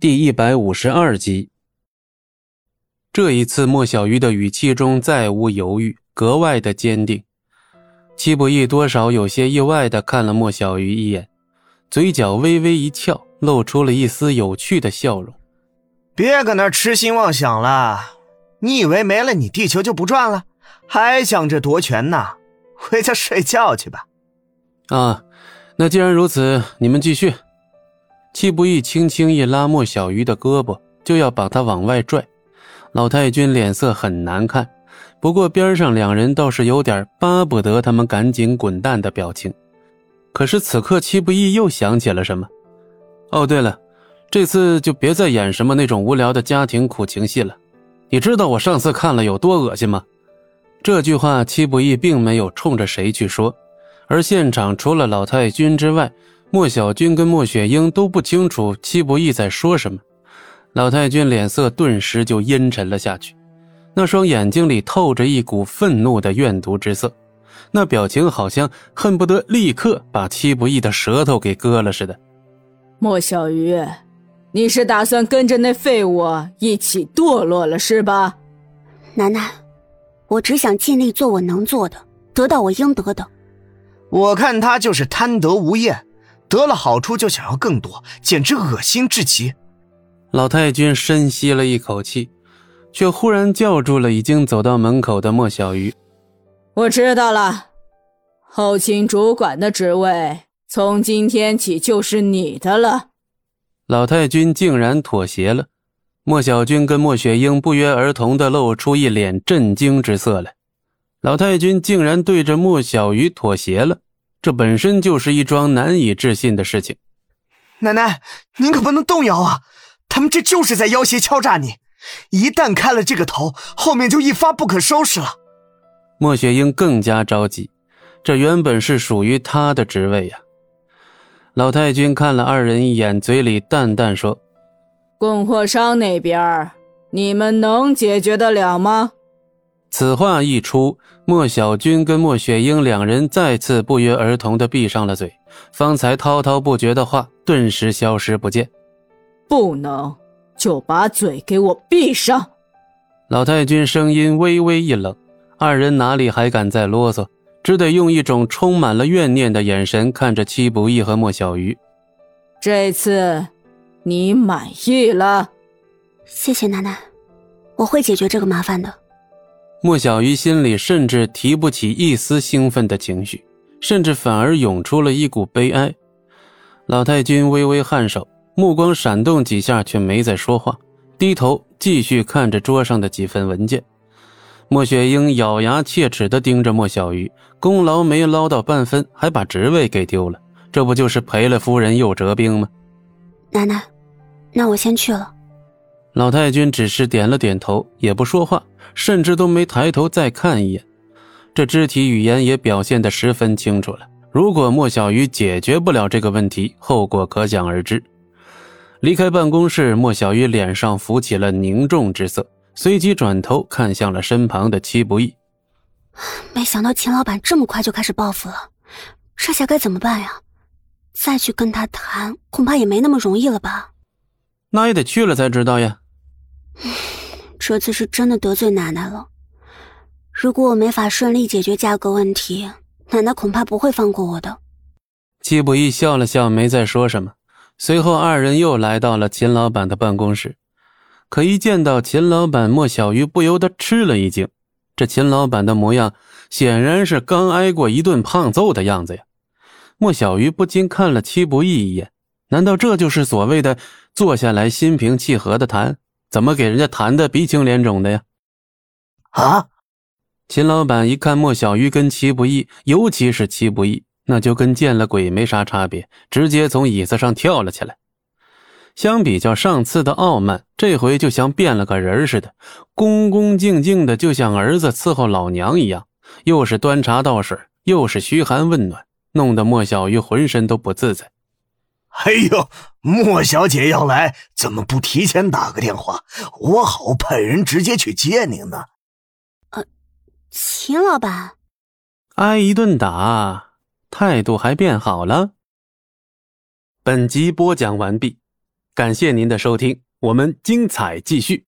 第一百五十二集。这一次，莫小鱼的语气中再无犹豫，格外的坚定。戚不义多少有些意外的看了莫小鱼一眼，嘴角微微一翘，露出了一丝有趣的笑容。别搁那痴心妄想了，你以为没了你地球就不转了？还想着夺权呢？回家睡觉去吧。啊，那既然如此，你们继续。戚不义轻轻一拉莫小鱼的胳膊，就要把他往外拽。老太君脸色很难看，不过边上两人倒是有点巴不得他们赶紧滚蛋的表情。可是此刻，戚不义又想起了什么。哦，对了，这次就别再演什么那种无聊的家庭苦情戏了。你知道我上次看了有多恶心吗？这句话，戚不义并没有冲着谁去说，而现场除了老太君之外。莫小军跟莫雪英都不清楚戚不义在说什么，老太君脸色顿时就阴沉了下去，那双眼睛里透着一股愤怒的怨毒之色，那表情好像恨不得立刻把戚不义的舌头给割了似的。莫小鱼，你是打算跟着那废物一起堕落了是吧？楠楠，我只想尽力做我能做的，得到我应得的。我看他就是贪得无厌。得了好处就想要更多，简直恶心至极。老太君深吸了一口气，却忽然叫住了已经走到门口的莫小鱼。我知道了，后勤主管的职位从今天起就是你的了。老太君竟然妥协了，莫小军跟莫雪英不约而同的露出一脸震惊之色来。老太君竟然对着莫小鱼妥协了。这本身就是一桩难以置信的事情，奶奶，您可不能动摇啊！他们这就是在要挟敲诈你，一旦开了这个头，后面就一发不可收拾了。莫雪英更加着急，这原本是属于她的职位呀。老太君看了二人一眼，嘴里淡淡说：“供货商那边，你们能解决得了吗？”此话一出，莫小军跟莫雪英两人再次不约而同的闭上了嘴，方才滔滔不绝的话顿时消失不见。不能，就把嘴给我闭上！老太君声音微微一冷，二人哪里还敢再啰嗦，只得用一种充满了怨念的眼神看着戚不义和莫小鱼。这次，你满意了？谢谢奶奶，我会解决这个麻烦的。莫小鱼心里甚至提不起一丝兴奋的情绪，甚至反而涌出了一股悲哀。老太君微微颔首，目光闪动几下，却没再说话，低头继续看着桌上的几份文件。莫雪英咬牙切齿地盯着莫小鱼，功劳没捞到半分，还把职位给丢了，这不就是赔了夫人又折兵吗？奶奶，那我先去了。老太君只是点了点头，也不说话。甚至都没抬头再看一眼，这肢体语言也表现得十分清楚了。如果莫小鱼解决不了这个问题，后果可想而知。离开办公室，莫小鱼脸上浮起了凝重之色，随即转头看向了身旁的戚不义。没想到秦老板这么快就开始报复了，这下该怎么办呀？再去跟他谈，恐怕也没那么容易了吧？那也得去了才知道呀。这次是真的得罪奶奶了。如果我没法顺利解决价格问题，奶奶恐怕不会放过我的。季不义笑了笑，没再说什么。随后，二人又来到了秦老板的办公室。可一见到秦老板，莫小鱼不由得吃了一惊。这秦老板的模样，显然是刚挨过一顿胖揍的样子呀。莫小鱼不禁看了戚不义一眼，难道这就是所谓的坐下来心平气和的谈？怎么给人家谈的鼻青脸肿的呀？啊！秦老板一看莫小鱼跟齐不义，尤其是齐不义，那就跟见了鬼没啥差别，直接从椅子上跳了起来。相比较上次的傲慢，这回就像变了个人似的，恭恭敬敬的，就像儿子伺候老娘一样，又是端茶倒水，又是嘘寒问暖，弄得莫小鱼浑身都不自在。哎呦，莫小姐要来，怎么不提前打个电话？我好派人直接去接您呢。呃，秦老板，挨一顿打，态度还变好了。本集播讲完毕。感谢您的收听，我们精彩继续。